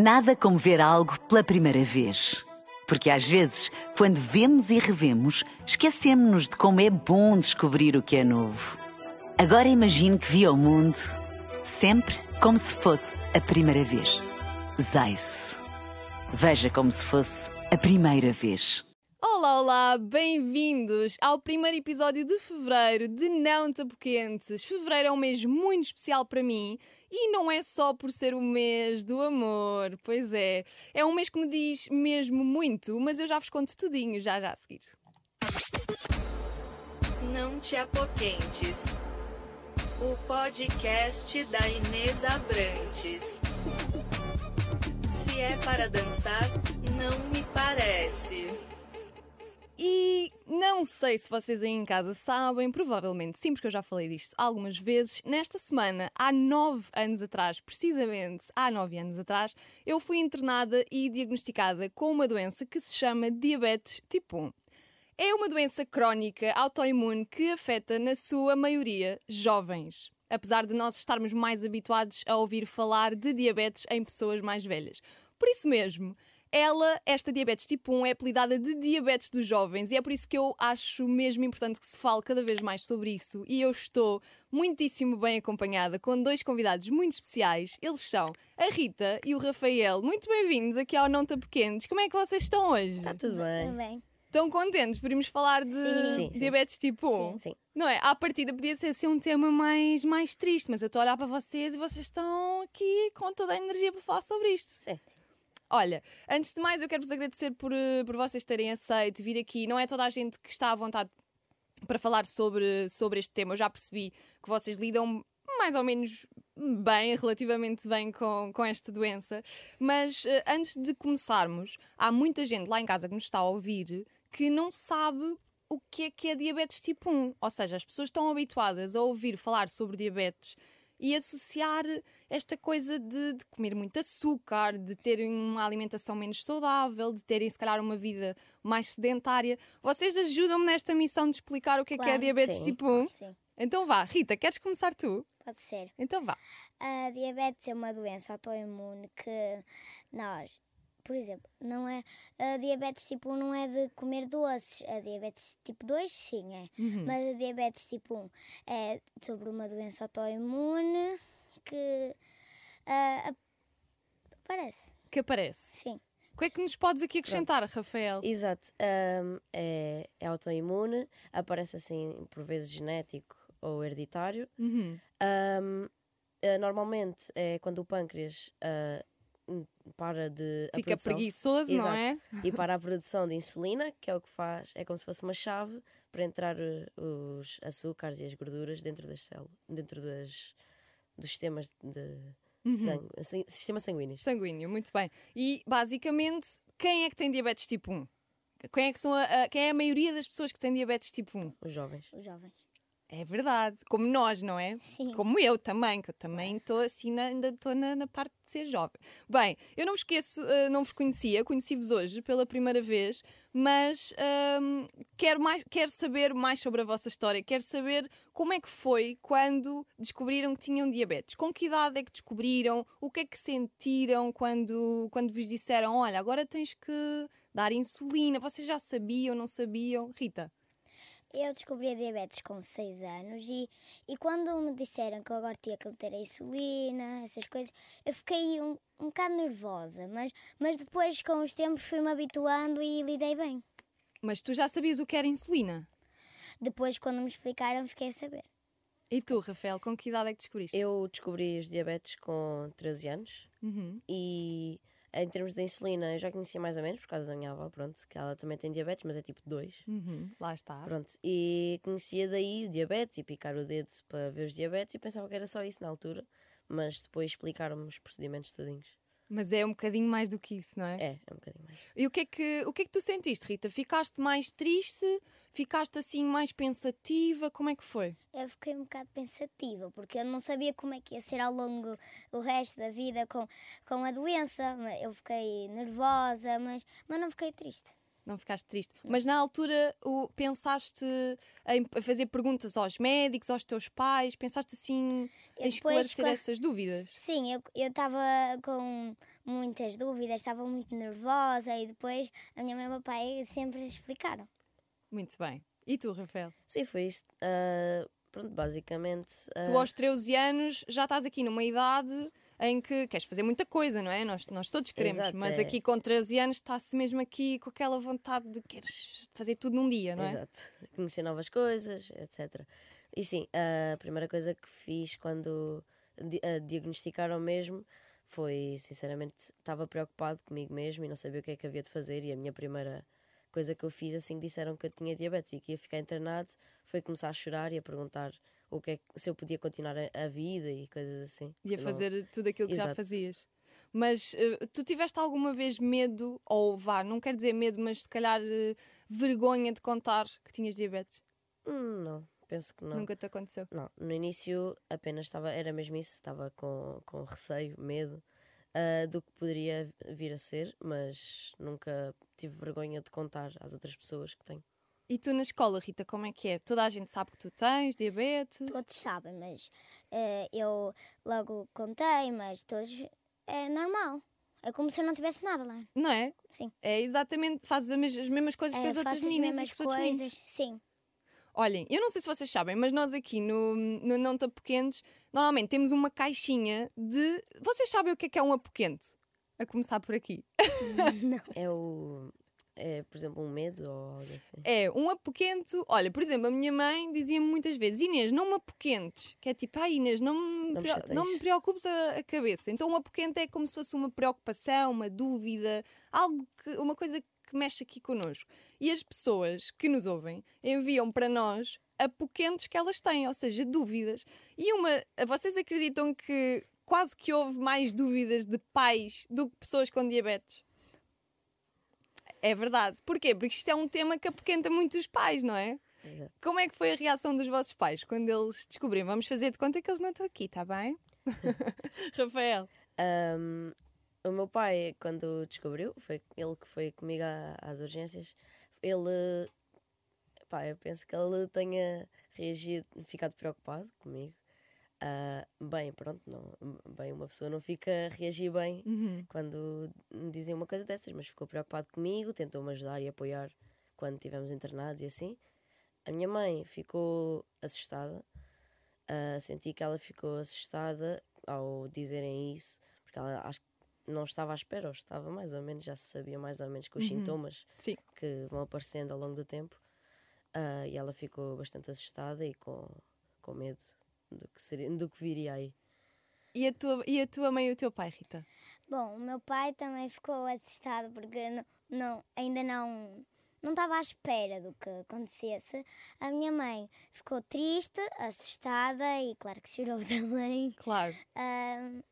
Nada como ver algo pela primeira vez. Porque às vezes, quando vemos e revemos, esquecemos-nos de como é bom descobrir o que é novo. Agora imagine que viu o mundo sempre como se fosse a primeira vez. Zais. Veja como se fosse a primeira vez. Olá, olá, bem-vindos ao primeiro episódio de fevereiro de Não Tapoquentes. Fevereiro é um mês muito especial para mim e não é só por ser o mês do amor, pois é. É um mês que me diz mesmo muito, mas eu já vos conto tudinho já já a seguir. Não te apoquentes. O podcast da Inês Abrantes. Se é para dançar, não me parece. E não sei se vocês aí em casa sabem, provavelmente sim, porque eu já falei disto algumas vezes. Nesta semana, há nove anos atrás, precisamente há nove anos atrás, eu fui internada e diagnosticada com uma doença que se chama diabetes tipo 1. É uma doença crónica autoimune que afeta, na sua maioria, jovens. Apesar de nós estarmos mais habituados a ouvir falar de diabetes em pessoas mais velhas. Por isso mesmo, ela, esta diabetes tipo 1, é apelidada de diabetes dos jovens e é por isso que eu acho mesmo importante que se fale cada vez mais sobre isso. E eu estou muitíssimo bem acompanhada com dois convidados muito especiais. Eles são a Rita e o Rafael. Muito bem-vindos aqui ao Não Tão Pequenos. Como é que vocês estão hoje? Está tudo bem. Também. Estão contentes por irmos falar de Sim, sim. diabetes tipo 1? Sim, sim. Não é? À partida podia ser assim um tema mais, mais triste, mas eu estou a olhar para vocês e vocês estão aqui com toda a energia para falar sobre isto. Sim. Olha, antes de mais, eu quero vos agradecer por, eh, por vocês terem aceito vir aqui. Não é toda a gente que está à vontade para falar sobre, sobre este tema. Eu já percebi que vocês lidam mais ou menos bem, relativamente bem com, com esta doença. Mas eh, antes de começarmos, há muita gente lá em casa que nos está a ouvir que não sabe o que é que é diabetes tipo 1. Ou seja, as pessoas estão habituadas a ouvir falar sobre diabetes e associar esta coisa de, de comer muito açúcar, de terem uma alimentação menos saudável, de terem, se calhar, uma vida mais sedentária. Vocês ajudam-me nesta missão de explicar o que é que é Claro, diabetes sim. tipo 1? Sim, Então vá, Rita, queres começar tu? pode ser. Então vá. A diabetes é uma doença autoimune que nós, por exemplo, não é. A diabetes tipo 1 não é de comer doces. A diabetes tipo 2, sim, é. Mas a diabetes tipo 1 é sobre uma doença autoimune que ah, aparece. Que aparece. Sim. O que é que nos podes aqui acrescentar, Rafael? Exato. Ahm, é, é autoimune, aparece assim por vezes genético ou hereditário. Uhum. Ahm, ah, normalmente é quando o pâncreas hum, para de. a Fica produção- preguiçoso, não é? Exato. E para a produção de insulina, que é o que faz, é como se fosse uma chave para entrar eh, os açúcares e as gorduras dentro das células, dentro das, dos sistemas de Uhum. sangue, assim, sistema sanguíneo. Sanguíneo, muito bem. E basicamente, quem é que tem diabetes tipo 1? Quem é, que são a, a- quem é a maioria das pessoas que têm diabetes tipo 1? Os jovens. Os jovens. É verdade, como nós, não é? Sim. Como eu também, que eu também estou assim, na- ainda estou na, na parte de ser jovem. Bem, eu não vos esqueço, eh, não vos conhecia, conheci-vos hoje pela primeira vez, mas ahm, quero, mais, quero saber mais sobre a vossa história, quero saber como é que foi quando descobriram que tinham diabetes. Com que idade é que descobriram? O que é que sentiram quando, quando vos disseram: olha, agora tens que dar insulina? Vocês já sabiam, não sabiam? Rita? Eu descobri a diabetes com 6 anos e, e quando me disseram que eu agora tinha que meter a insulina, essas coisas, eu fiquei um, um bocado nervosa, mas, mas depois com os tempos fui-me habituando e lidei bem. Mas tu já sabias o que era insulina? Depois, quando me explicaram, fiquei a saber. E tu, Rafael, com que idade é que descobriste? Eu descobri os diabetes com 13 anos Uhum. e em termos de insulina eu já conhecia mais ou menos por causa da minha avó, pronto, que ela também tem diabetes, mas é tipo 2. Uhum. Lá está. Pronto, e conhecia daí o diabetes e picar o dedo para ver os diabetes e pensava que era só isso na altura, mas depois explicaram-me os procedimentos todinhos. Mas é um bocadinho mais do que isso, não é? É, é um bocadinho mais. E o que é que, o que é que tu sentiste, Rita? Ficaste mais triste? Ficaste assim mais pensativa? Como é que foi? Eu fiquei um bocado pensativa, porque eu não sabia como é que ia ser ao longo do resto da vida com, com a doença. Eu fiquei nervosa, mas, mas não fiquei triste. Não ficaste triste. Mas na altura o, pensaste em fazer perguntas aos médicos, aos teus pais? Pensaste assim Eu em esclarecer essas dúvidas? Sim, eu eu estava com muitas dúvidas, estava muito nervosa e depois a minha mãe e o meu pai sempre explicaram. Muito bem. E tu, Rafael? Sim, foi isso. Ah, pronto, basicamente. Tu ah, aos 13 anos já estás aqui numa idade em que queres fazer muita coisa, não é? Nós, nós todos queremos, Exato, mas é. aqui com 13 anos está-se mesmo aqui com aquela vontade de queres fazer tudo num dia, não é? Exato. Conhecer novas coisas, etc. E sim, a primeira coisa que fiz quando di- a diagnosticaram mesmo foi, sinceramente, estava preocupado comigo mesmo e não sabia o que é que havia de fazer. E a minha primeira coisa que eu fiz assim que disseram que eu tinha diabetes e que ia ficar internado foi começar a chorar e a perguntar o que é se eu podia continuar a, a vida e coisas assim. E a Não- fazer tudo aquilo que já Exato. fazias. Mas eh, tu tiveste alguma vez medo, ou vá, não quero dizer medo, mas se calhar eh, vergonha de contar que tinhas diabetes? Hum, não, penso que não. Nunca te aconteceu. Não, no início apenas estava, era mesmo isso, estava com, com receio, medo ah, do que poderia vir a ser, mas nunca tive vergonha de contar às outras pessoas que tenho. E tu na escola, Rita, como é que é? Toda a gente sabe que tu tens diabetes? Todos sabem, mas eh, eu logo contei, mas todos é normal. É como se eu não tivesse nada lá. Não é? Sim. É exatamente, fazes as mesmas coisas que É, as outras as meninas e mesmas coisas. Sim. Olhem, eu não sei se vocês sabem, mas nós aqui no, no Não Tão Pequenos, normalmente temos uma caixinha de. Vocês sabem o que é que é um apoquento? A começar por aqui. É o. É, por exemplo, um medo ou algo assim. É, um apoquento. Olha, por exemplo, a minha mãe dizia-me muitas vezes: Inês, não me apoquentes. Que é tipo, ah, Inês, não me, Não me não me preocupes a, a cabeça. Então, um apoquento é como se fosse uma preocupação, uma dúvida, algo que, uma coisa que mexe aqui connosco. E as pessoas que nos ouvem enviam para nós apoquentos que elas têm, ou seja, dúvidas. E uma. Vocês acreditam que quase que houve mais dúvidas de pais do que pessoas com diabetes? É verdade. Porquê? Porque isto é um tema que apoquenta muito os pais, não é? Exato. Como é que foi a reação dos vossos pais quando eles descobriram? Vamos fazer de conta que eles não estão aqui, está bem? Rafael. Ahm, o meu pai, quando descobriu, foi ele que foi comigo à- às urgências. Ele, pá, eu penso que ele tenha reagido, ficado preocupado comigo. Ah, bem, pronto, não, bem, uma pessoa não fica a reagir bem quando me dizem uma coisa dessas, mas ficou preocupado comigo, tentou-me ajudar e apoiar quando estivemos internados e assim. A minha mãe ficou assustada, ah, senti que ela ficou assustada ao dizerem isso, porque ela acho que não estava à espera, ou estava mais ou menos, já se sabia mais ou menos com os sintomas Sim. que vão aparecendo ao longo do tempo. Ah, e ela ficou bastante assustada e com, com medo do que, seria, do que viria aí. E a, tua, e a tua mãe e o teu pai, Rita? Bom, o meu pai também ficou assustado porque não, não- ainda não não estava à espera do que acontecesse. A minha mãe ficou triste, assustada e claro que chorou também. Claro. Ahm,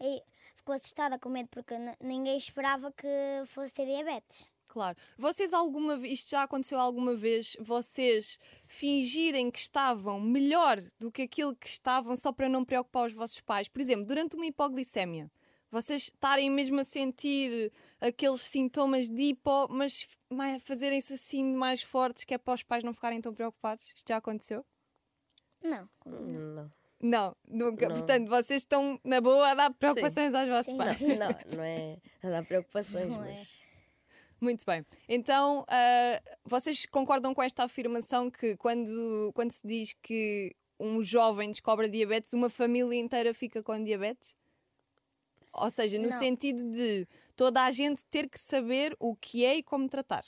e ficou assustada com medo porque ninguém esperava que fosse ter diabetes. Claro. Vocês alguma vez, isto já aconteceu alguma vez, vocês fingirem que estavam melhor do que aquilo que estavam só para não preocupar os vossos pais? Por exemplo, durante uma hipoglicemia, vocês estarem mesmo a sentir aqueles sintomas de hipo, mas fazerem-se assim mais fortes que é para os pais não ficarem tão preocupados? Isto já aconteceu? Não, Não. Não, nunca. Não. Portanto, vocês estão na boa a dar preocupações aos vossos Sim. pais. Não, não, não é a dar preocupações, Não é. mas Muito bem. Então, ah, vocês concordam com esta afirmação que quando, quando se diz que um jovem descobre diabetes, uma família inteira fica com diabetes? Ou seja, no Não. sentido de toda a gente ter que saber o que é e como tratar.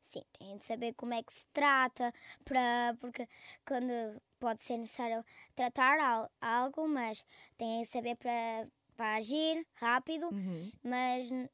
Sim, tem de saber como é que se trata, para, porque quando pode ser necessário tratar al- algo, mas tem de saber para, para agir rápido, mas n-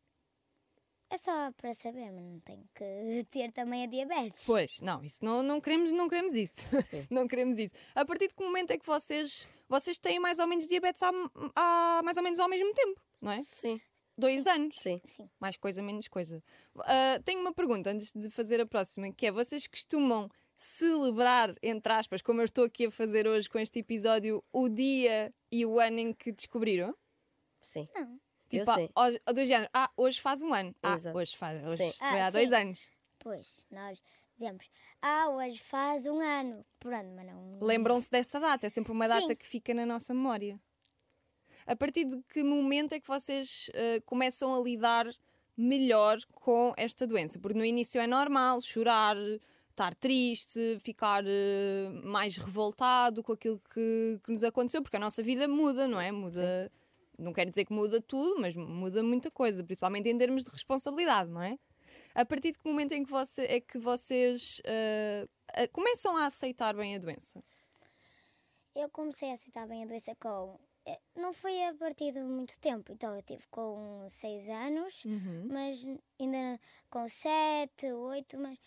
é só para saber, mas não tem que ter também a diabetes. Pois, não, isso não, não queremos, não queremos isso. Sim. não queremos isso. A partir de que momento é que vocês, vocês têm mais ou menos diabetes há, há mais ou menos ao mesmo tempo, não é? sim, Dois anos. sim. Sim. Mais coisa, menos coisa. Ah, tenho uma pergunta antes de fazer a próxima, que é: vocês costumam celebrar, entre aspas, como eu estou aqui a fazer hoje com este episódio, o dia e o ano em que descobriram? Sim. Não. Tipo, sim. ao, ao do género, ah, hoje faz um ano. Ah, Exato. hoje faz. Hoje Sim. foi Ah, há dois sim. anos. Pois, nós dizemos, ah, hoje faz um ano. Pronto, mas não. Lembram-se dessa data, é sempre uma data Sim. que fica na nossa memória. A partir de que momento é que vocês eh, começam a lidar melhor com esta doença? Porque no início é normal chorar, estar triste, ficar eh, mais revoltado com aquilo que, que nos aconteceu, porque a nossa vida muda, não é? Muda. Não quero dizer que muda tudo, mas muda muita coisa, principalmente em termos de responsabilidade, não é? A partir de que momento em que você, é que vocês eh, começam a aceitar bem a doença? Eu comecei a aceitar bem a doença com. eh, Não foi a partir de muito tempo, então eu tive com 6 anos, Uhum. mas ainda com 7, 8, mas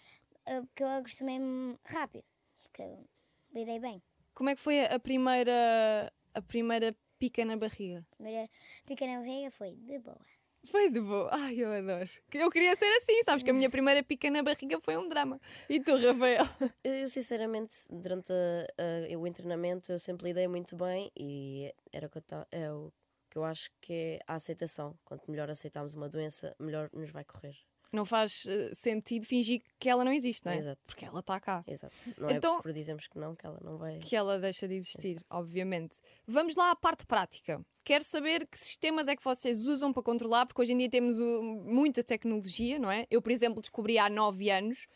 porque eu acostumei-me rápido, porque eu lidei bem. Como é que foi a primeira, a primeira pica na barriga? A primeira pequena barriga foi de boa. Foi de boa. Ai, eu adoro. Eu queria ser assim, sabes que a minha primeira pica na barriga foi um drama. E tu, Rafael? Eu, sinceramente, durante a- a- o treinamento, eu sempre lidei muito bem e era o que eu, ta- é o que eu acho que é a aceitação. Quanto melhor aceitarmos uma doença, melhor nos vai correr. Não faz eh, sentido fingir que ela não existe, não é? Exato. Porque ela está cá. Exato. Não Então- é por dizermos que não, que ela não vai. Que ela deixa de existir, obviamente. Vamos lá à parte prática. Quero saber que sistemas é que vocês usam para controlar, porque hoje em dia temos o- muita tecnologia, não é? Eu, por exemplo, descobri há nove anos.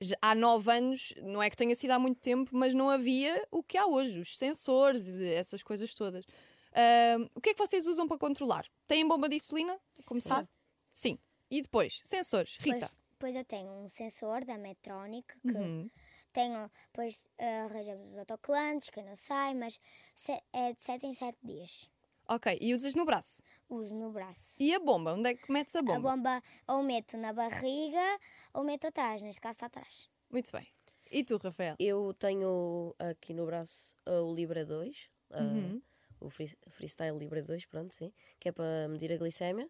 Já- Há nove anos, não é que tenha sido há muito tempo, mas não havia o que há hoje, os sensores e essas coisas todas. Ahm, o que é que vocês usam para controlar? Têm bomba de insulina? A Começar? Sim. E depois, sensores. Rita. Depois, depois eu tenho um sensor da Medtronic que Uhum. tenho, depois eh, arranjamos os autocolantes, que eu não sei, mas se- é de 7 em 7 dias. Ok, e usas no braço. Uso no braço. E a bomba? Onde é que metes a bomba? A bomba ou meto na barriga ou meto atrás, neste caso está atrás. Muito bem. E tu, Rafael? Eu tenho aqui no braço uh, o Libra 2, uh, Uhum. o free, Freestyle Libra 2, pronto, sim, que é para medir a glicémia.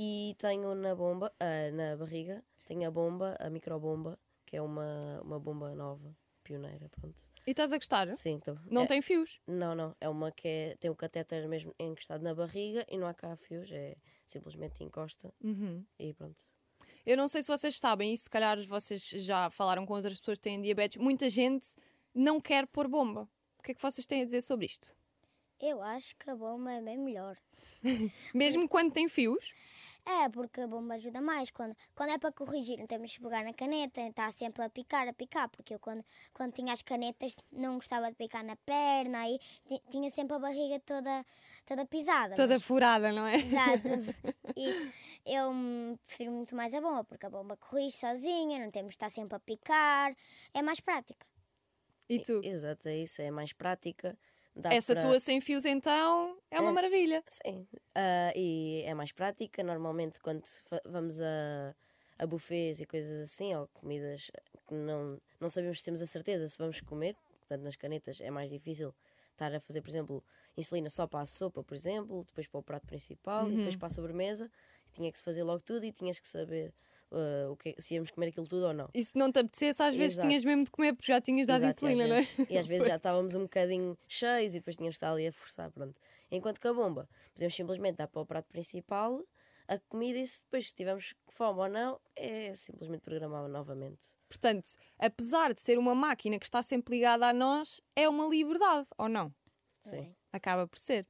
E tenho na bomba, ah, na barriga, tenho a bomba, a microbomba, que é uma, uma bomba nova, pioneira, pronto. E estás a gostar? Sim, então. Não é, tem fios? Não, não, é uma que é, tem o catéter mesmo encostado na barriga e não há cá fios, é simplesmente encosta Uhum. e pronto. Eu não sei se vocês sabem, e se calhar vocês já falaram com outras pessoas que têm diabetes, muita gente não quer pôr bomba. O que é que vocês têm a dizer sobre isto? Eu acho que a bomba é bem melhor. Mesmo quando tem fios? É, porque a bomba ajuda mais. Quando, quando é para corrigir, não temos que pegar na caneta, está sempre a picar, a picar. Porque eu, quando, quando tinha as canetas, não gostava de picar na perna, aí ti- tinha sempre a barriga toda, toda pisada. Toda mas- furada, não é? Exato. E eu prefiro muito mais a bomba, porque a bomba corrige sozinha, não temos de estar sempre a picar, é mais prática. E tu? Exato, é isso, é mais prática. Dá Essa para- tua sem fios, então, é uma É. maravilha. Sim, ah, e é mais prática. Normalmente, quando vamos a, a buffets e coisas assim, ou comidas que não, não sabemos se temos a certeza se vamos comer, portanto, nas canetas é mais difícil estar a fazer, por exemplo, insulina só para a sopa, por exemplo, depois para o prato principal e depois para a sobremesa. Tinha que se fazer logo tudo e tinhas que saber ah, o que, se íamos comer aquilo tudo ou não. E se não te apetecesse, às vezes Exato. tinhas mesmo de comer, porque já tinhas dado Exato, insulina, não é? vezes, E às vezes já estávamos um bocadinho cheios e depois tínhamos que estar ali a forçar, pronto. Enquanto que a bomba, podemos simplesmente dar para o prato principal a comida e se depois tivermos fome ou não, é simplesmente programar novamente. Portanto, apesar de ser uma máquina que está sempre ligada a nós, é uma liberdade, ou não? Sim. Acaba por ser.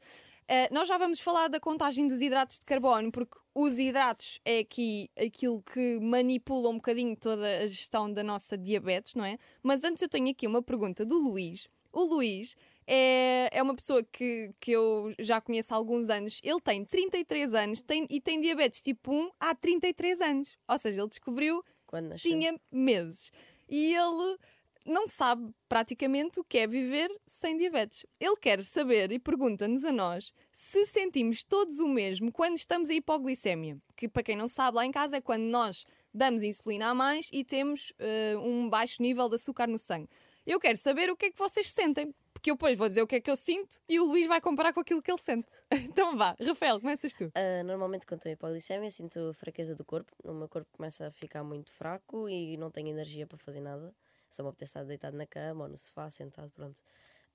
Eh, nós já vamos falar da contagem dos hidratos de carbono, porque os hidratos é aqui aquilo que manipula um bocadinho toda a gestão da nossa diabetes, não é? Mas antes eu tenho aqui uma pergunta do Luís. O Luís é, é uma pessoa que, que eu já conheço há alguns anos. Ele tem 33 anos tem, e tem diabetes tipo 1 há 33 anos. Ou seja, ele descobriu Quando nasceu. tinha meses. E ele não sabe praticamente o que é viver sem diabetes. Ele quer saber e pergunta-nos a nós se sentimos todos o mesmo quando estamos a hipoglicemia. Que, para quem não sabe, lá em casa é quando nós damos insulina a mais e temos eh, um baixo nível de açúcar no sangue. Eu quero saber o que é que vocês sentem. Porque eu depois vou dizer o que é que eu sinto e o Luís vai comparar com aquilo que ele sente. Então vá, Rafael, começas tu. Ah, normalmente quando estou em hipoglicemia sinto fraqueza do corpo, o meu corpo começa a ficar muito fraco e não tenho energia para fazer nada. Só me apetece estar deitado na cama ou no sofá, sentado, pronto.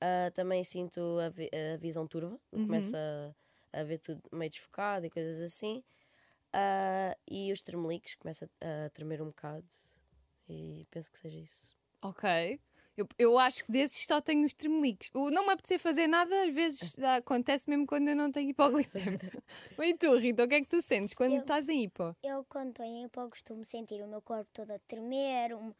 Ah, também sinto a, vi- a visão turva, começa a ver tudo meio desfocado e coisas assim. Ah, e os tremeliques começa a, a tremer um bocado e penso que seja isso. Ok. Eu, eu acho que desses só tenho os tremeliques. O não me apetecer fazer nada, às vezes acontece mesmo quando eu não tenho hipoglicemia. e tu, Rita, o que é que tu sentes quando Eu- estás em hipo? Eu, quando estou em hipo, costumo sentir o meu corpo todo a tremer, um,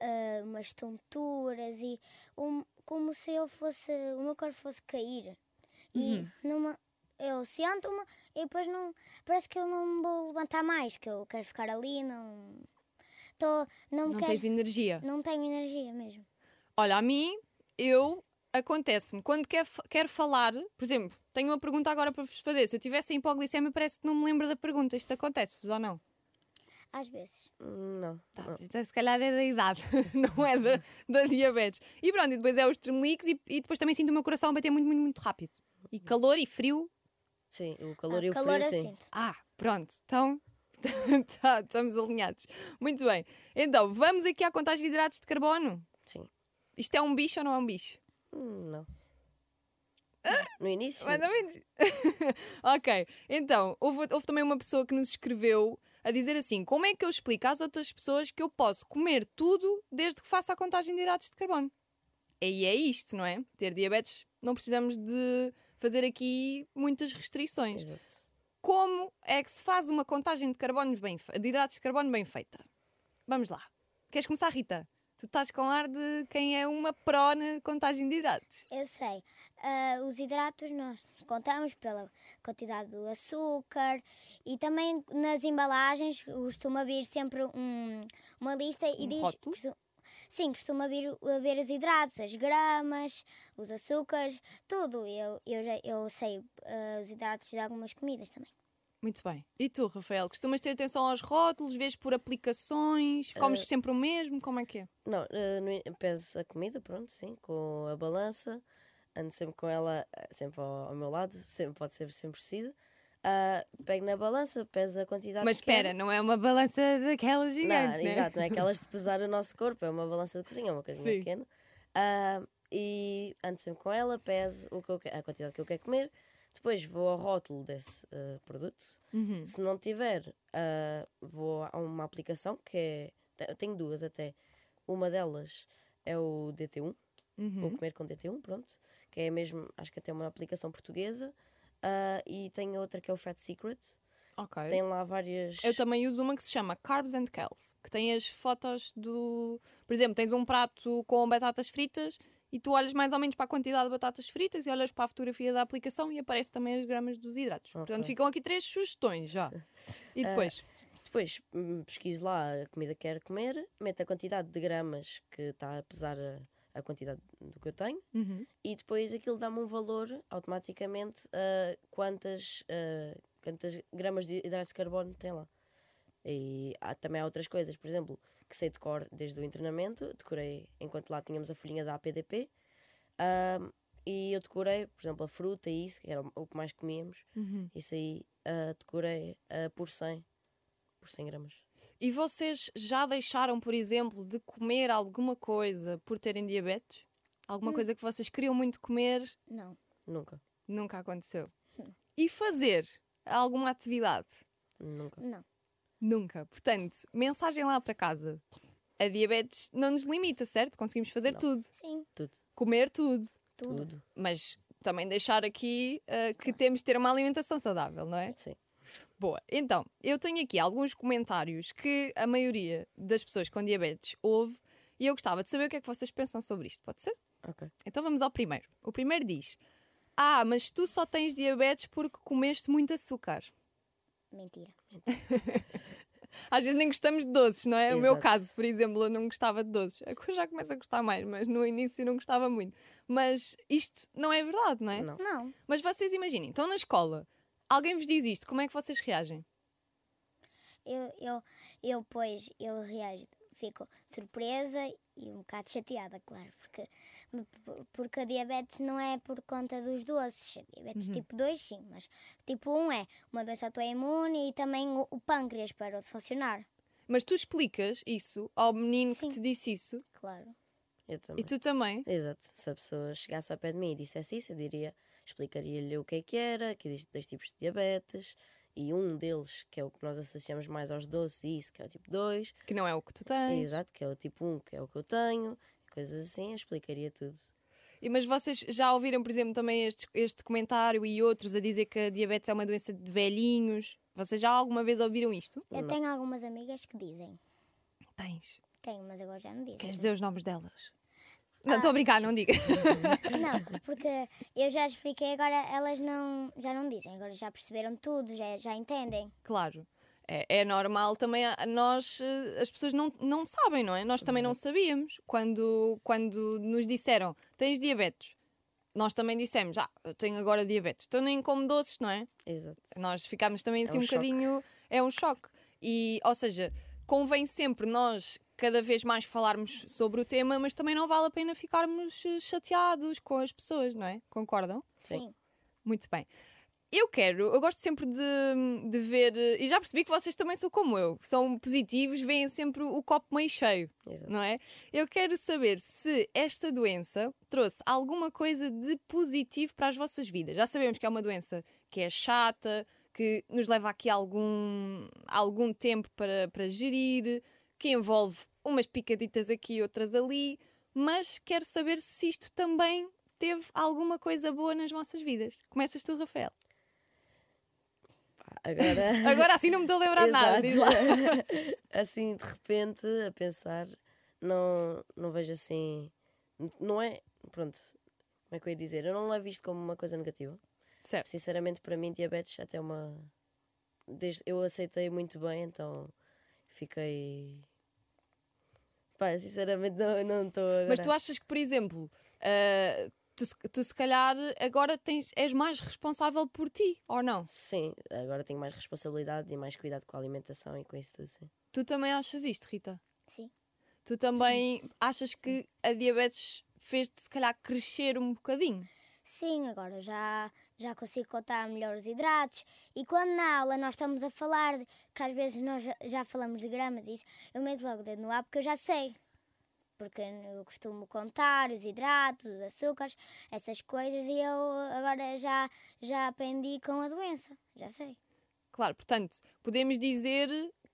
ah, umas tonturas e um- como se eu fosse, o meu corpo fosse cair. E numa, eu sento-me e depois não, parece que eu não me vou levantar mais, que eu quero ficar ali, não, tô, não, Não quero, tens energia? não tenho energia mesmo. Olha, a mim, eu acontece-me quando quer, quero falar, por exemplo, tenho uma pergunta agora para vos fazer. Se eu tivesse em hipoglicemia, parece que não me lembro da pergunta. Isto acontece-vos ou não? Às vezes. Não. Tá, não. então, se calhar é da idade, não é da, da diabetes. E pronto, e depois é os tremeliques e, e depois também sinto o meu coração bater muito, muito, muito rápido. E calor e frio. Sim, o calor Ah, e o calor frio, sim. sinto. Ah, pronto, então tá, estamos alinhados. Muito bem. Então, vamos aqui à contagem de hidratos de carbono. Sim. Isto é um bicho ou não é um bicho? Hum, não. No início? Mais ou menos. ok, então, houve, houve também uma pessoa que nos escreveu a dizer assim: como é que eu explico às outras pessoas que eu posso comer tudo desde que faça a contagem de hidratos de carbono? E é isto, não é? Ter diabetes, não precisamos de fazer aqui muitas restrições. Exato. Como é que se faz uma contagem de, carbono bem de hidratos de carbono bem feita? Vamos lá. Queres começar, Rita? Tu estás com ar de quem é uma pró na contagem de hidratos. Eu sei. Ah, os hidratos nós contamos pela quantidade do açúcar e também nas embalagens costuma vir sempre um- uma lista e Um diz. rótulo? sim, costuma vir, ver os hidratos, as gramas, os açúcares, tudo. Eu, eu, já, eu sei ah, os hidratos de algumas comidas também. Muito bem. E tu, Rafael, costumas ter atenção aos rótulos, vês por aplicações, comes sempre o mesmo? Como é que é? Não, eh, no in- peso a comida, pronto, sim, com a balança. Ando sempre com ela, eh, sempre ao, ao meu lado, sempre pode ser sempre preciso. Ah, pego na balança, peso a quantidade Mas quero. espera, não é uma balança daquelas gigantes, não, né? Exato, não é aquelas de pesar o nosso corpo, é uma balança de cozinha, é uma coisinha Sim. pequena. Ah, e ando sempre com ela, peso o que eu a quantidade que eu quero comer. Depois vou ao rótulo desse ah, produto. Uhum. Se não tiver, ah, vou a uma aplicação que é. te- Tenho duas até. Uma delas é o DT1, Uhum. o Comer com DT1, pronto. Que é mesmo, acho que até uma aplicação portuguesa. Ah, e tem outra que é o Fat Secret. Ok. Tem lá várias. Eu também uso uma que se chama Carbs and Kales, que tem as fotos do. Por exemplo, tens um prato com batatas fritas e tu olhas mais ou menos para a quantidade de batatas fritas e olhas para a fotografia da aplicação e aparece também as gramas dos hidratos. Portanto, Ok. ficam aqui três sugestões já. E depois? Depois hum, pesquiso lá a comida que quero comer, meto a quantidade de gramas que está a pesar a, quantidade do que eu tenho Uhum. e depois aquilo dá-me um valor automaticamente a quantas, quantas gramas de hidratos de carbono tem lá. E há, também há outras coisas, por exemplo, que sei de cor desde o internamento, decorei enquanto lá tínhamos a folhinha da APDP. ahm, e eu decorei, por exemplo, a fruta e isso, que era o que mais comíamos, isso aí ah, decorei ah, por 100, por 100 gramas. E vocês já deixaram, por exemplo, de comer alguma coisa por terem diabetes? Alguma coisa que vocês queriam muito comer Não. Nunca, nunca aconteceu? E fazer alguma atividade? nunca. Não. Nunca. Portanto, mensagem lá para casa. A diabetes não nos limita, certo? Conseguimos fazer tudo. Sim, Tudo, Comer tudo. tudo. tudo. Mas também deixar aqui ah, que temos de ter uma alimentação saudável, não é? Sim. Boa. Então, eu tenho aqui alguns comentários que a maioria das pessoas com diabetes ouve e eu gostava de saber o que é que vocês pensam sobre isto. Pode ser? Ok. Então vamos ao primeiro. O primeiro diz: Ah, mas tu só tens diabetes porque comeste muito açúcar. Mentira. Às vezes nem gostamos de doces, não é? O meu Exato. caso, por exemplo, eu não gostava de doces. Agora já começo a gostar mais, mas no início não gostava muito. Mas isto não é verdade, não é? Não. Não. Mas vocês imaginem, estão na escola, alguém vos diz isto, como é que vocês reagem? Eu, eu, eu pois, eu reajo, fico surpresa e um bocado chateada, claro, porque, porque a diabetes não é por conta dos doces. A diabetes tipo 2, sim, mas tipo 1 é uma doença autoimune e também o, o pâncreas parou de funcionar, Mas tu explicas isso ao menino Sim. que te disse isso claro. Eu também. e tu também. Exato. Se a pessoa chegasse ao pé de mim e dissesse isso, eu diria: explicaria-lhe o que é que era, que existem dois tipos de diabetes, e um deles, que é o que nós associamos mais aos doces, e isso, que é o tipo 2, Que não é o que tu tens. exato, que é o tipo 1, que é o que eu tenho, coisas assim, eu explicaria tudo. E, mas vocês já ouviram, por exemplo, também este, este comentário e outros a dizer que a diabetes é uma doença de velhinhos? Vocês já alguma vez ouviram isto? Eu tenho algumas amigas que dizem. Tens. Tenho, mas agora já não dizem. Queres dizer os nomes delas? Não, estou a brincar, não diga. Não, porque eu já expliquei, agora elas não, já não dizem, agora já perceberam tudo, já, já entendem. Claro. É, é normal também, nós, eh, as pessoas não, não sabem, não é? Nós também não sabíamos. Quando, quando nos disseram, tens diabetes, nós também dissemos, ah, eu tenho agora diabetes, então nem como doces, não é? Exato. Nós ficámos também assim um um, choque. bocadinho. É um choque. E, ou seja, convém sempre nós cada vez mais falarmos sobre o tema, mas também não vale a pena ficarmos eh, chateados com as pessoas, não é? Concordam? Sim. Muito bem. Eu quero, eu gosto sempre de, de ver, eh, e já percebi que vocês também são como eu, são positivos, veem sempre o copo meio cheio, Exato. não é? Eu quero saber se esta doença trouxe alguma coisa de positivo para as vossas vidas. Já sabemos que é uma doença que é chata, que nos leva aqui algum, algum tempo para, para gerir, que envolve umas picaditas aqui e outras ali, mas quero saber se isto também teve alguma coisa boa nas vossas vidas. Começas tu, Rafael. Agora. Agora assim não me estou a lembrar de nada. Diz lá. assim, de repente, a pensar, não, não vejo assim. Não é. Pronto, como é que eu ia dizer? Eu não levo isto como uma coisa negativa. Certo. Sinceramente, para mim, diabetes até uma. Desde, eu aceitei muito bem, então fiquei. Pá, sinceramente, não não estou. Mas tu achas que, por exemplo, ah, tu, se- tu se calhar agora tens, és mais responsável por ti, ou não? Sim, agora tenho mais responsabilidade e mais cuidado com a alimentação e com isso tudo, sim. Tu também achas isto, Rita? Sim. Tu também achas que a diabetes fez-te, se calhar, crescer um bocadinho? Sim, agora já, já consigo contar melhor os hidratos. E quando na aula nós estamos a falar, de- que às vezes nós já, já falamos de gramas e isso, eu meto logo o dedo no ar porque eu já sei. Porque eu costumo contar os hidratos, os açúcares, essas coisas, e eu agora já, já aprendi com a doença. Já sei. Claro, portanto, podemos dizer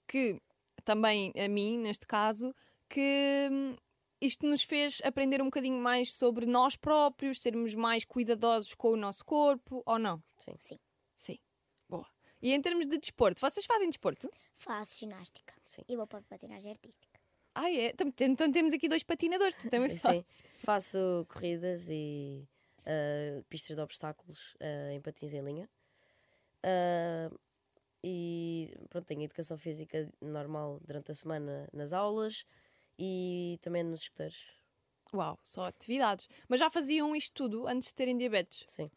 que, também a mim, neste caso, que hum, isto nos fez aprender um bocadinho mais sobre nós próprios, sermos mais cuidadosos com o nosso corpo, ou não? Sim. Sim. Sim. Boa. E em termos de desporto, vocês fazem desporto? Faço ginástica. Sim. E vou para a patinagem artística. Ah, é? Então temos aqui dois patinadores, tu também Sim, sim. Faço corridas e ah, pistas de obstáculos ah, em patins em linha. Ah, e pronto, tenho educação física normal durante a semana nas aulas e também nos escuteiros. Uau, só atividades. Mas já faziam isto tudo antes de terem diabetes? Sim.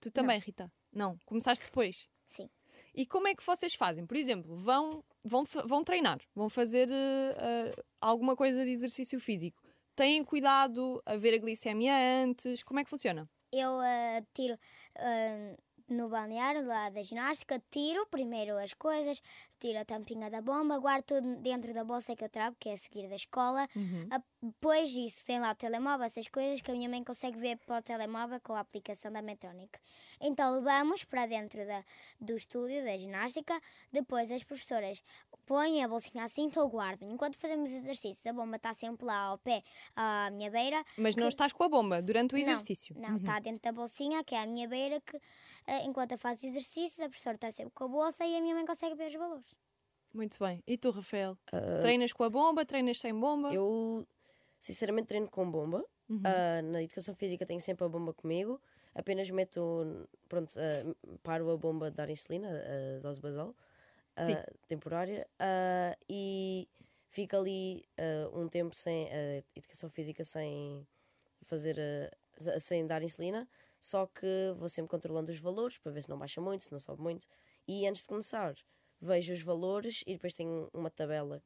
Tu também, Rita? Não, começaste depois. Sim. E como é que vocês fazem? Por exemplo, vão, vão, vão treinar, vão fazer eh, eh, alguma coisa de exercício físico. Têm cuidado a ver a glicemia antes? Como é que funciona? Eu ah, tiro no balneário lá da ginástica, tiro primeiro as coisas, tiro a tampinha da bomba, guardo tudo dentro da bolsa que eu trago, que é a seguir da escola. A- Depois disso, tem lá o telemóvel, essas coisas que a minha mãe consegue ver para o telemóvel com a aplicação da Metronic. Então levamos para dentro da, do estúdio da ginástica, depois as professoras põem a bolsinha assim, então eu guardo. Enquanto fazemos exercícios, a bomba está sempre lá ao pé, à minha beira, Mas não estás com a bomba durante o não, exercício. Não, está dentro da bolsinha, que é a minha beira, que eh, enquanto eu faço exercícios, a professora está sempre com a bolsa e a minha mãe consegue ver os valores. Muito bem. E tu, Rafael? Treinas com a bomba? Treinas sem bomba? Eu, sinceramente, treino com bomba. Ah, na educação física tenho sempre a bomba comigo. Apenas meto, pronto, ah, paro a bomba de dar insulina, a dose basal, Sim. temporária, ah, e fico ali ah, um tempo sem a educação física sem fazer, sem dar insulina, só que vou sempre controlando os valores para ver se não baixa muito, se não sobe muito. E antes de começar, vejo os valores e depois tenho uma tabela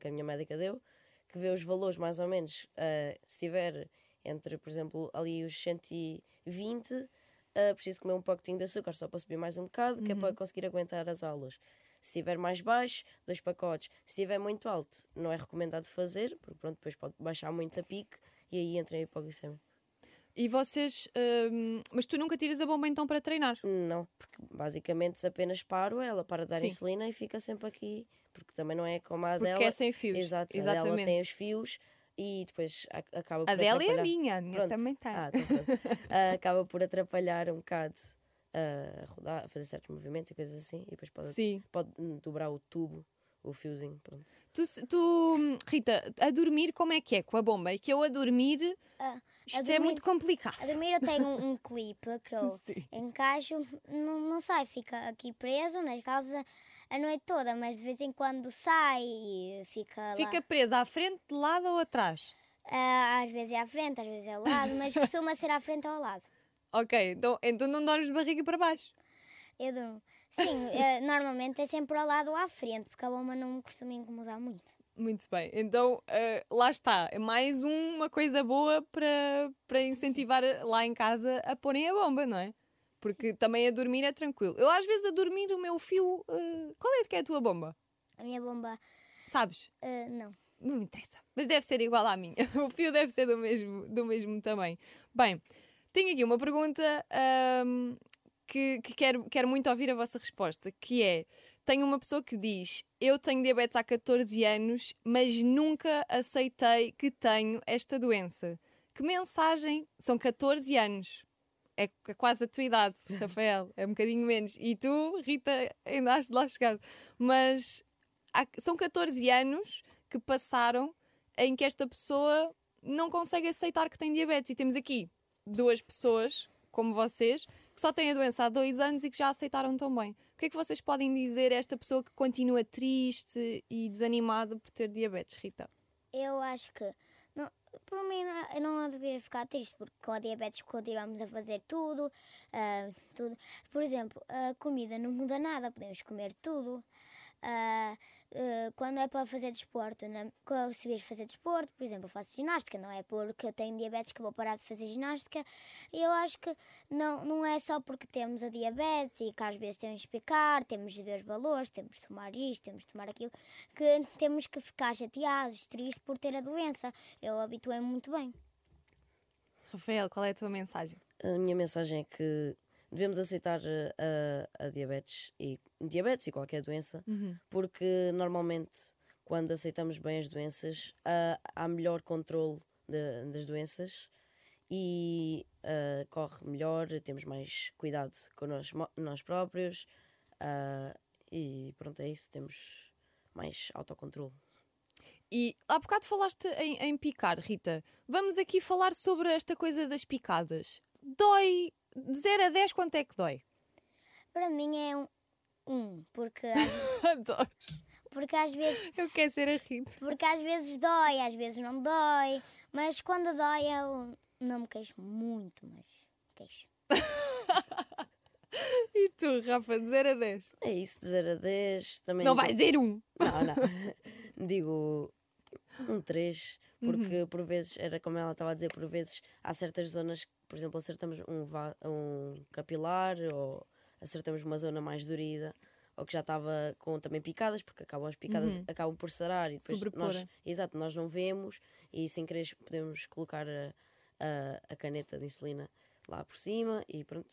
que a minha médica deu que vê os valores mais ou menos, se estiver entre, por exemplo, ali os 120, ah, preciso comer um pacotinho de açúcar só para subir mais um bocado, que é para conseguir aguentar as aulas. Se estiver mais baixo, dois pacotes. Se estiver muito alto, não é recomendado fazer, porque pronto, depois pode baixar muito a pique e aí entra a hipoglicemia. E vocês. hum, mas tu nunca tiras a bomba então para treinar? Não, porque basicamente apenas paro, ela para de dar Sim. insulina e fica sempre aqui. Porque também não é como a Porque dela. é sem fios. Exato, a Exatamente. dela tem os fios e depois a- acaba por A dela é a atrapalhar. minha, a minha Pronto. também tem. Ah, então. Ah, acaba por atrapalhar um bocado a rodar, a fazer certos movimentos e coisas assim. E depois pode, Sim. pode dobrar o tubo, o fiozinho. Pronto. Tu, tu, Rita, a dormir como é que é com a bomba? É que eu a dormir. Ah, Isto é dormir- muito complicado. A dormir eu tenho um, um clipe que eu Sim. encaixo, não, não sai, fica aqui preso nas casas a noite toda, mas de vez em quando sai e fica, Fica lá. presa à frente, de lado ou atrás? Ah, às vezes é à frente, às vezes é ao lado, mas costuma ser à frente ou ao lado. Ok, então, então não dormes de barriga para baixo. Eu durmo. Sim, eh, normalmente é sempre ao lado ou à frente, porque a bomba não me costuma incomodar muito. Muito bem, então eh, lá está. É mais uma coisa boa para, para incentivar lá em casa a porem a bomba, não é? Porque também a dormir é tranquilo. Eu às vezes a dormir o meu fio. eh, qual é que é a tua bomba? A minha bomba, Sabes? eh, não. Não me interessa. Mas deve ser igual à minha. O fio deve ser do mesmo, do mesmo tamanho. Bem, tenho aqui uma pergunta ahm, que, que quero, quero muito ouvir a vossa resposta, que é, tenho uma pessoa que diz, eu tenho diabetes há 14 anos, mas nunca aceitei que tenho esta doença. Que mensagem? São 14 anos. É é quase a tua idade, Rafael. É um bocadinho menos. E tu, Rita, ainda has de lá chegar. Mas há- são 14 anos que passaram em que esta pessoa não consegue aceitar que tem diabetes. E temos aqui duas pessoas, como vocês, que só têm a doença há dois anos e que já aceitaram tão bem. O que é que vocês podem dizer a esta pessoa que continua triste e desanimada por ter diabetes, Rita? Eu acho que, não, por mim, não- não deveria ficar triste, porque com a diabetes continuamos a fazer tudo, ah, tudo. Por exemplo, a comida não muda nada, podemos comer tudo. Ah, quando é para fazer desporto, na, quando se vais fazer desporto, por exemplo, eu faço ginástica, não é porque eu tenho diabetes que vou parar de fazer ginástica. E eu acho que não, não é só porque temos a diabetes e que às vezes temos de picar, temos de ver os valores, temos de tomar isto, temos de tomar aquilo, que temos que ficar chateados, tristes por ter a doença. Eu habituei-me muito bem. Rafael, qual é a tua mensagem? A minha mensagem é que devemos aceitar eh, a, a diabetes e diabetes e qualquer doença, porque normalmente quando aceitamos bem as doenças há melhor controle de- das doenças e ah, corre melhor, temos mais cuidado com nós, nós próprios ah, e pronto, é isso, temos mais autocontrole. E há bocado falaste em, em picar, Rita. Vamos aqui falar sobre esta coisa das picadas. Dói de 0 a 10, quanto é que dói? Para mim é um, um porque, Adoro. porque às vezes Eu quero ser a Rita. porque às vezes dói, às vezes não dói, mas quando dói eu não me queixo muito, mas queixo. E tu, Rafa, de 0 a 10? É isso, de 0 a 10 também. Não vais dizer um. Não, não. Digo um 3, porque por vezes, era como ela estava a dizer, por vezes há certas zonas que, por exemplo, acertamos um, um capilar ou acertamos uma zona mais dorida ou que já estava com também picadas, porque acabam as picadas acabam por sarar e depois nós, Sobreporem. exato, nós não vemos e sem querer podemos colocar a, a, a caneta de insulina lá por cima e pronto,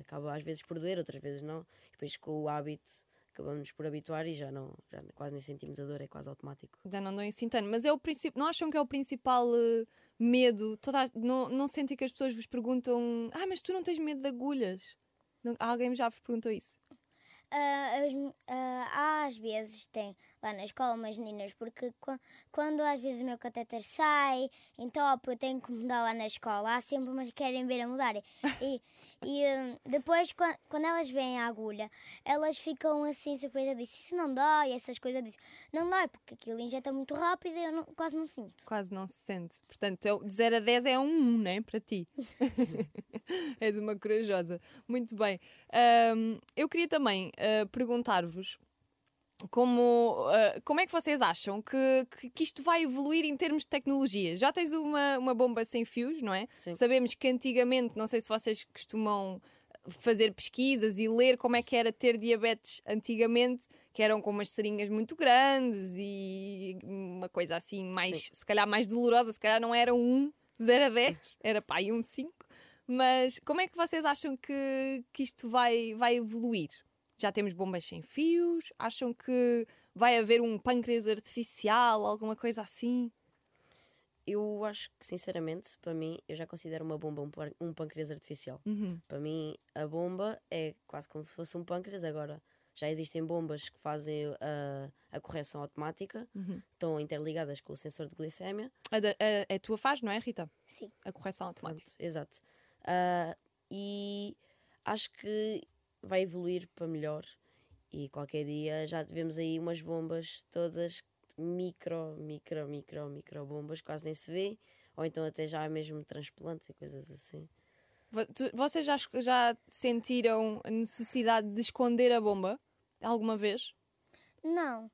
acaba às vezes por doer, outras vezes não. E depois com o hábito acabamos por habituar e já não, já quase nem sentimos a dor, é quase automático. Já não dou assim tanto, mas é o princípio. Não acham que é o principal eh, medo? Toda a- não, não sentem que as pessoas vos perguntam: Ah, mas tu não tens medo de agulhas? Não- alguém já vos perguntou isso? Ah, as- ah, às vezes tem lá na escola umas meninas, porque qua- quando às vezes o meu catéter sai, entope, eu tenho que mudar lá na escola. Há sempre umas que querem ver a mudar. E, e hum, depois, quan- quando elas veem a agulha, elas ficam assim surpresas. Disse, isso não dói, essas coisas. Eu disse, não dói, porque aquilo injeta muito rápido e eu não- quase não sinto. Quase não se sente. Portanto, é de 0 a 10 é um 1, né? Para ti. És uma corajosa. Muito bem. Ahm, eu queria também ah, perguntar-vos como, ah, como é que vocês acham que, que, que isto vai evoluir em termos de tecnologia? Já tens uma, uma bomba sem fios, não é? Sim. Sabemos que antigamente, não sei se vocês costumam fazer pesquisas e ler como é que era ter diabetes antigamente, que eram com umas seringas muito grandes e uma coisa assim mais, se calhar mais dolorosa, se calhar não era um 0 a 10, era pá, e um 5. Mas como é que vocês acham que, que isto vai, vai evoluir? Já temos bombas sem fios? Acham que vai haver um pâncreas artificial, alguma coisa assim? Eu acho que, sinceramente, para mim, eu já considero uma bomba um, um pâncreas artificial. Para mim, a bomba é quase como se fosse um pâncreas. Agora, já existem bombas que fazem a, a correção automática, estão interligadas com o sensor de glicémia. A, da- a- a tua faz, não é, Rita? Sim. A correção automática. Pronto, exato. Ah, e acho que vai evoluir para melhor. E qualquer dia já tivemos aí umas bombas todas micro, micro, micro, micro bombas, quase nem se vê. Ou então até já há mesmo transplantes e coisas assim. Vocês já, já sentiram a necessidade de esconder a bomba alguma vez? Não.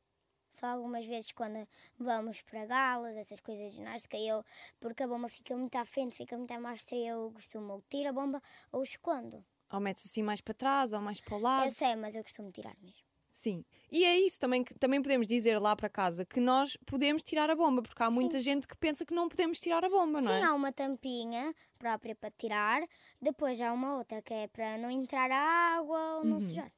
Só algumas vezes quando vamos para galas, essas coisas de ginástica, eu, porque a bomba fica muito à frente, fica muito à mostra, eu costumo ou tiro a bomba ou escondo. Ou metes assim mais para trás ou mais para o lado? Eu sei, mas eu costumo tirar mesmo. Sim. E é isso também que também podemos dizer lá para casa que nós podemos tirar a bomba, porque há muita gente que pensa que não podemos tirar a bomba, não Sim, é? há uma tampinha própria para tirar, depois há uma outra que é para não entrar a água ou não sujar.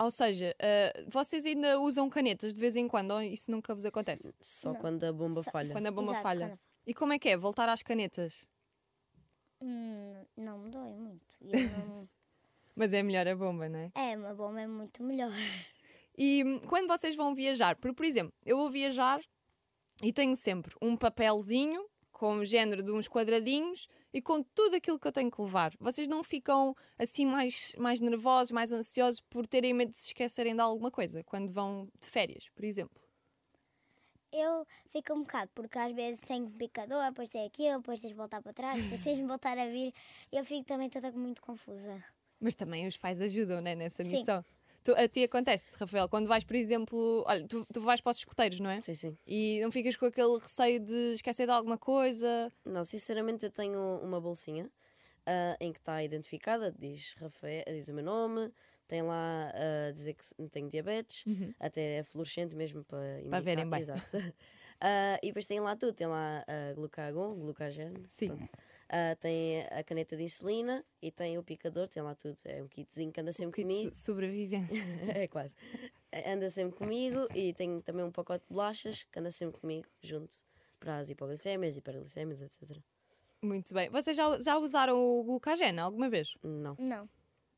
Ou seja, ah, vocês ainda usam canetas de vez em quando, ou isso nunca vos acontece? Só quando a bomba Só- falha. Quando a bomba Exato, falha. quando- E como é que é? Voltar às canetas? Hum, não me dói muito. Eu não- Mas é melhor a bomba, não é? é, uma bomba é muito melhor. E hum, quando vocês vão viajar, por, por exemplo, eu vou viajar e tenho sempre um papelzinho com o género de uns quadradinhos e com tudo aquilo que eu tenho que levar. Vocês não ficam assim mais, mais nervosos, mais ansiosos por terem medo de se esquecerem de alguma coisa quando vão de férias, por exemplo? Eu fico um bocado, porque às vezes tenho picador, depois tem aquilo, depois tens de voltar para trás, depois tens de voltar a vir. Eu fico também toda muito confusa. Mas também os pais ajudam né, nessa Sim. missão. Tu, a ti acontece-te, Rafael, quando vais, por exemplo, olha, tu, tu vais para os escuteiros, não é? Sim, sim. E não ficas com aquele receio de esquecer de alguma coisa. Não, sinceramente eu tenho uma bolsinha ah, em que está identificada, diz Rafael, diz o meu nome, tem lá a dizer que tenho diabetes, até é fluorescente mesmo para indicar. verem bem. Exato. Ah, e depois tem lá tudo, tem lá a glucagon, glucageno. Sim. pronto. Ah, tem a caneta de insulina e tem o picador, tem lá tudo. É um kitzinho que anda sempre de comigo. so- sobrevivência. é quase. Anda sempre comigo e tenho também um pacote de bolachas que anda sempre comigo, junto para as hipoglicémias, hiperglicémias, etc. Muito bem. Vocês já, já usaram o glucageno alguma vez? Não. Não.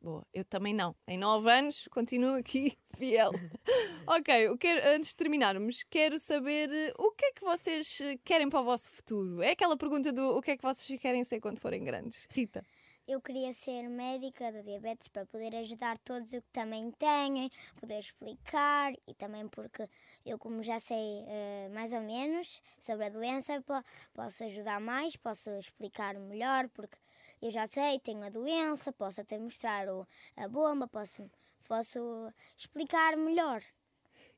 Boa, eu também não. Em nove anos, continuo aqui fiel. ok, eu quero, antes de terminarmos, quero saber eh, o que é que vocês eh, querem para o vosso futuro. É aquela pergunta do o que é que vocês querem ser quando forem grandes. Rita. Eu queria ser médica de diabetes para poder ajudar todos o que também têm, poder explicar e também porque eu, como já sei eh, mais ou menos sobre a doença, po- posso ajudar mais, posso explicar melhor, porque eu já sei, tenho a doença, posso até mostrar o- a bomba, posso, posso explicar melhor.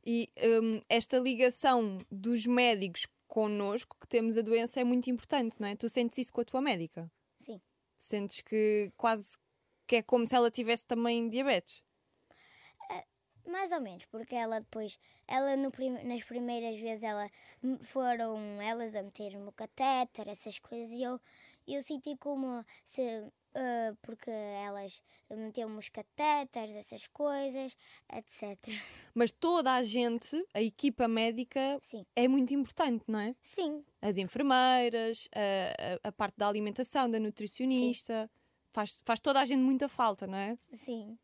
E hum, esta ligação dos médicos connosco, que temos a doença, é muito importante, não é? Tu sentes isso com a tua médica? Sim. Sentes que quase que é como se ela tivesse também diabetes. Mais ou menos, porque ela depois, ela no prim- nas primeiras vezes ela foram elas a meter-me o catéter, essas coisas, e eu, eu senti como se ah, porque elas metiam-me os catéteres, essas coisas, etc. Mas toda a gente, a equipa médica, Sim. é muito importante, não é? Sim, As enfermeiras, a, a- a parte da alimentação, da nutricionista. Faz, faz toda a gente muita falta, não é? sim.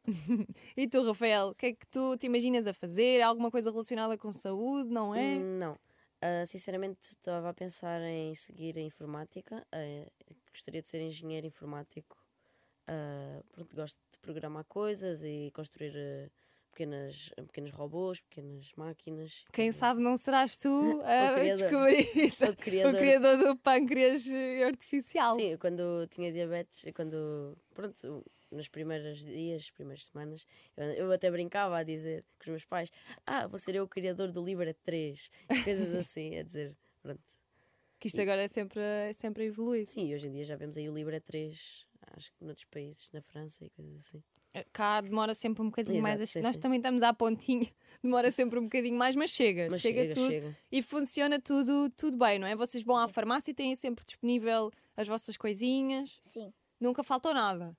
E tu, Rafael, o que é que tu te imaginas a fazer? Alguma coisa relacionada com saúde, não é? Não. Ah, sinceramente, estava a pensar em seguir a informática. Ah, gostaria de ser engenheiro informático. Ah, pronto, gosto de programar coisas e construir pequenas, pequenos robôs, pequenas máquinas. Quem sabe não serás tu a descobrir isso. O criador. O criador do pâncreas artificial. Sim, quando tinha diabetes, quando, pronto, nos primeiros dias, primeiras semanas, eu, eu até brincava a dizer com os meus pais: Ah, vou ser eu o criador do Libra 3, e coisas assim, a dizer, pronto. Que isto agora é sempre, é sempre a evoluir. Sim, hoje em dia já vemos aí o Libra 3, acho que noutros países, na França e coisas assim. Cá demora sempre um bocadinho Exato, mais. a che- sim, Nós sim. também estamos à pontinha, demora sempre um bocadinho mais, mas chega, Mas chega, chega, tudo chega. e funciona tudo, tudo bem, não é? Vocês vão à farmácia e têm sempre disponível as vossas coisinhas. Sim. Nunca faltou nada.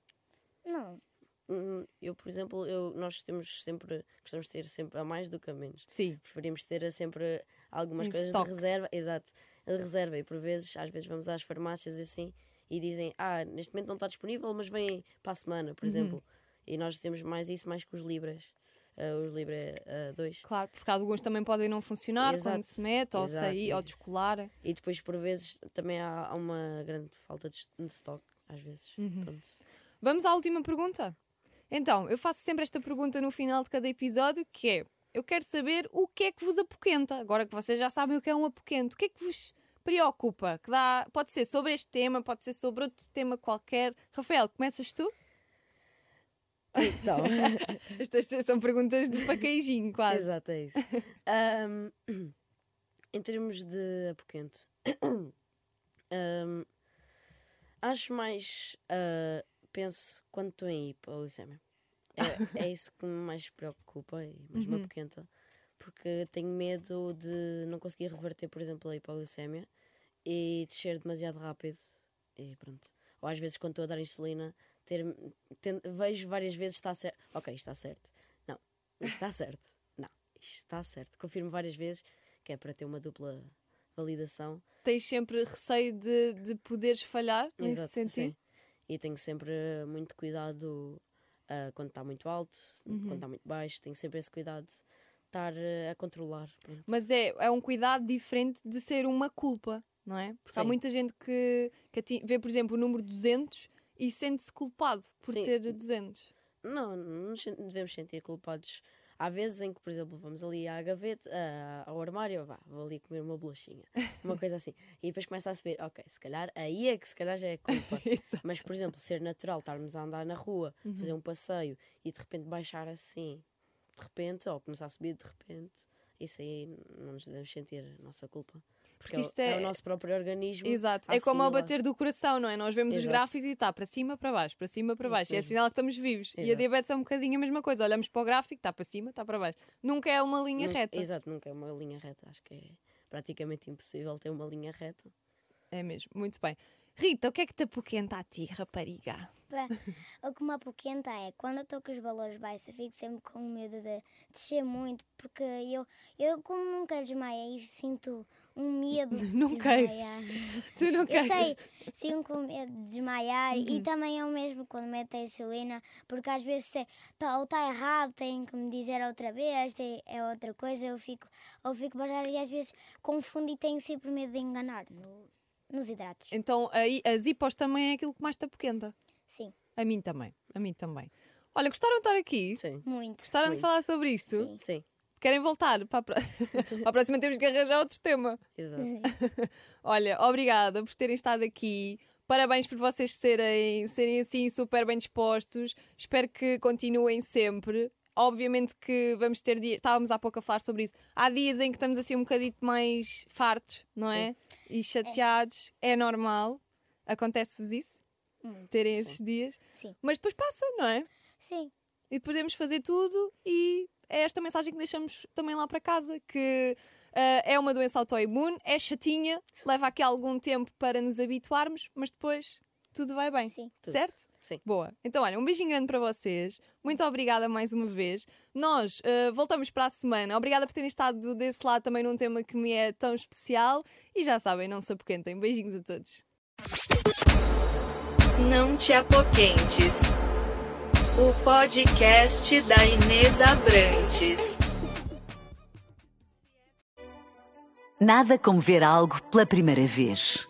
Não. Hum, Eu, por exemplo, eu, nós temos sempre, gostamos de ter sempre a mais do que a menos. Sim. Preferimos ter sempre algumas Em coisas estoque. de reserva, exato, de reserva. E por vezes, às vezes vamos às farmácias e assim e dizem, ah, neste momento não está disponível, mas vem para a semana, Uhum. por exemplo. E nós temos mais isso mais que os Libras. ah, os Libra 2. Claro, porque alguns também podem não funcionar quando Exato. se mete, ou Exato, sair, ou descolar. E depois, por vezes, também há, há uma grande falta de, de stock, às vezes. Uhum. Pronto. Vamos à última pergunta? Então, eu faço sempre esta pergunta no final de cada episódio, que é: eu quero saber o que é que vos apoquenta. Agora que vocês já sabem o que é um apoquento, o que é que vos preocupa? Que dá, pode ser sobre este tema, pode ser sobre outro tema qualquer. Rafael, começas tu? Então, Estas são perguntas de paqueijinho, quase. exato, é isso. Ahm, em termos de apoquento, ahm, acho mais. ah, penso quando estou em hipolicemia. É, é isso que me mais preocupa e mais me apoquenta. Porque tenho medo de não conseguir reverter, por exemplo, a hipoglicemia e descer demasiado rápido. E pronto. Ou às vezes, quando estou a dar insulina, ter, ten- vejo várias vezes está certo. Ok, está certo. Não, está certo. Não, está certo. Confirmo várias vezes que é para ter uma dupla validação. Tens sempre receio de, de poderes falhar nesse Exato, sentido? sim. E tenho sempre muito cuidado ah, quando está muito alto, Uhum. quando está muito baixo. Tenho sempre esse cuidado de estar ah, a controlar. pronto. Mas é, é um cuidado diferente de ser uma culpa, não é? Porque há Sim. muita gente que, que vê, por exemplo, o número 200 e sente-se culpado por Sim. ter 200. Não, não nos devemos sentir culpados. Há vezes em que, por exemplo, vamos ali à gaveta, ah, ao armário, vá, vou ali comer uma bolachinha, uma coisa assim. E depois começa a saber, ok, se calhar aí é que se calhar já é culpa. Mas, por exemplo, ser natural, estarmos a andar na rua, Uhum. fazer um passeio e de repente baixar assim, de repente, ou começar a subir de repente, isso aí não nos devemos sentir a nossa culpa. Porque, Porque isto é, o- é é- o nosso próprio organismo. Exato. É como ao bater do coração, não é? Nós vemos os Exato. gráficos e está para cima, para baixo, para cima, para Isso baixo. E é mesmo. sinal que estamos vivos. E a Exato. diabetes é um bocadinho a mesma coisa. Olhamos para o gráfico, está para cima, está para baixo. Nunca é uma linha Nun- reta. Exato, nunca é uma linha reta. Acho que é praticamente impossível ter uma linha reta. É mesmo. Muito bem. Rita, o que é que te apoquenta a ti, rapariga? O que me apoquenta é quando eu estou com os valores baixos, eu fico sempre com medo de descer muito, porque eu, eu como nunca desmaiei, sinto um medo de Não desmaiar. Tu não Eu queres? sei, sinto com medo de desmaiar e também é o mesmo quando meto a insulina, porque às vezes tem, tá, ou está errado, tem que me dizer outra vez, tem, é outra coisa, eu fico, eu fico baralhada e às vezes confundo e tenho sempre medo de enganar nos hidratos. Então, aí, as hipos também é aquilo que mais te apoquenta. Sim, A mim também. A mim também. Olha, gostaram de estar aqui? Sim. muito. Gostaram de Muito. falar sobre isto? Sim. Sim, Querem voltar? Para a, pro- para a próxima temos que arranjar outro tema. exato. Olha, obrigada por terem estado aqui. Parabéns por vocês serem, serem assim super bem dispostos. Espero que continuem sempre. Obviamente que vamos ter dias. Estávamos há pouco a falar sobre isso. Há dias em que estamos assim um bocadito mais fartos, não é? E chateados. É, normal. Acontece-vos isso? Terem esses dias. Sim. Mas depois passa, não é? Sim. e podemos fazer tudo e é esta mensagem que deixamos também lá para casa que ah, é uma doença autoimune, é chatinha, leva aqui algum tempo para nos habituarmos, mas depois tudo vai bem. Sim. Tudo. Certo? Sim. Boa. Então, olha, um beijinho grande para vocês. Muito obrigada mais uma vez. Nós ah, voltamos para a semana. Obrigada por terem estado desse lado também num tema que me é tão especial. E já sabem, não se apoquentem. Beijinhos a todos. Não te apoquentes. O podcast da Inês Abrantes. Nada como ver algo pela primeira vez.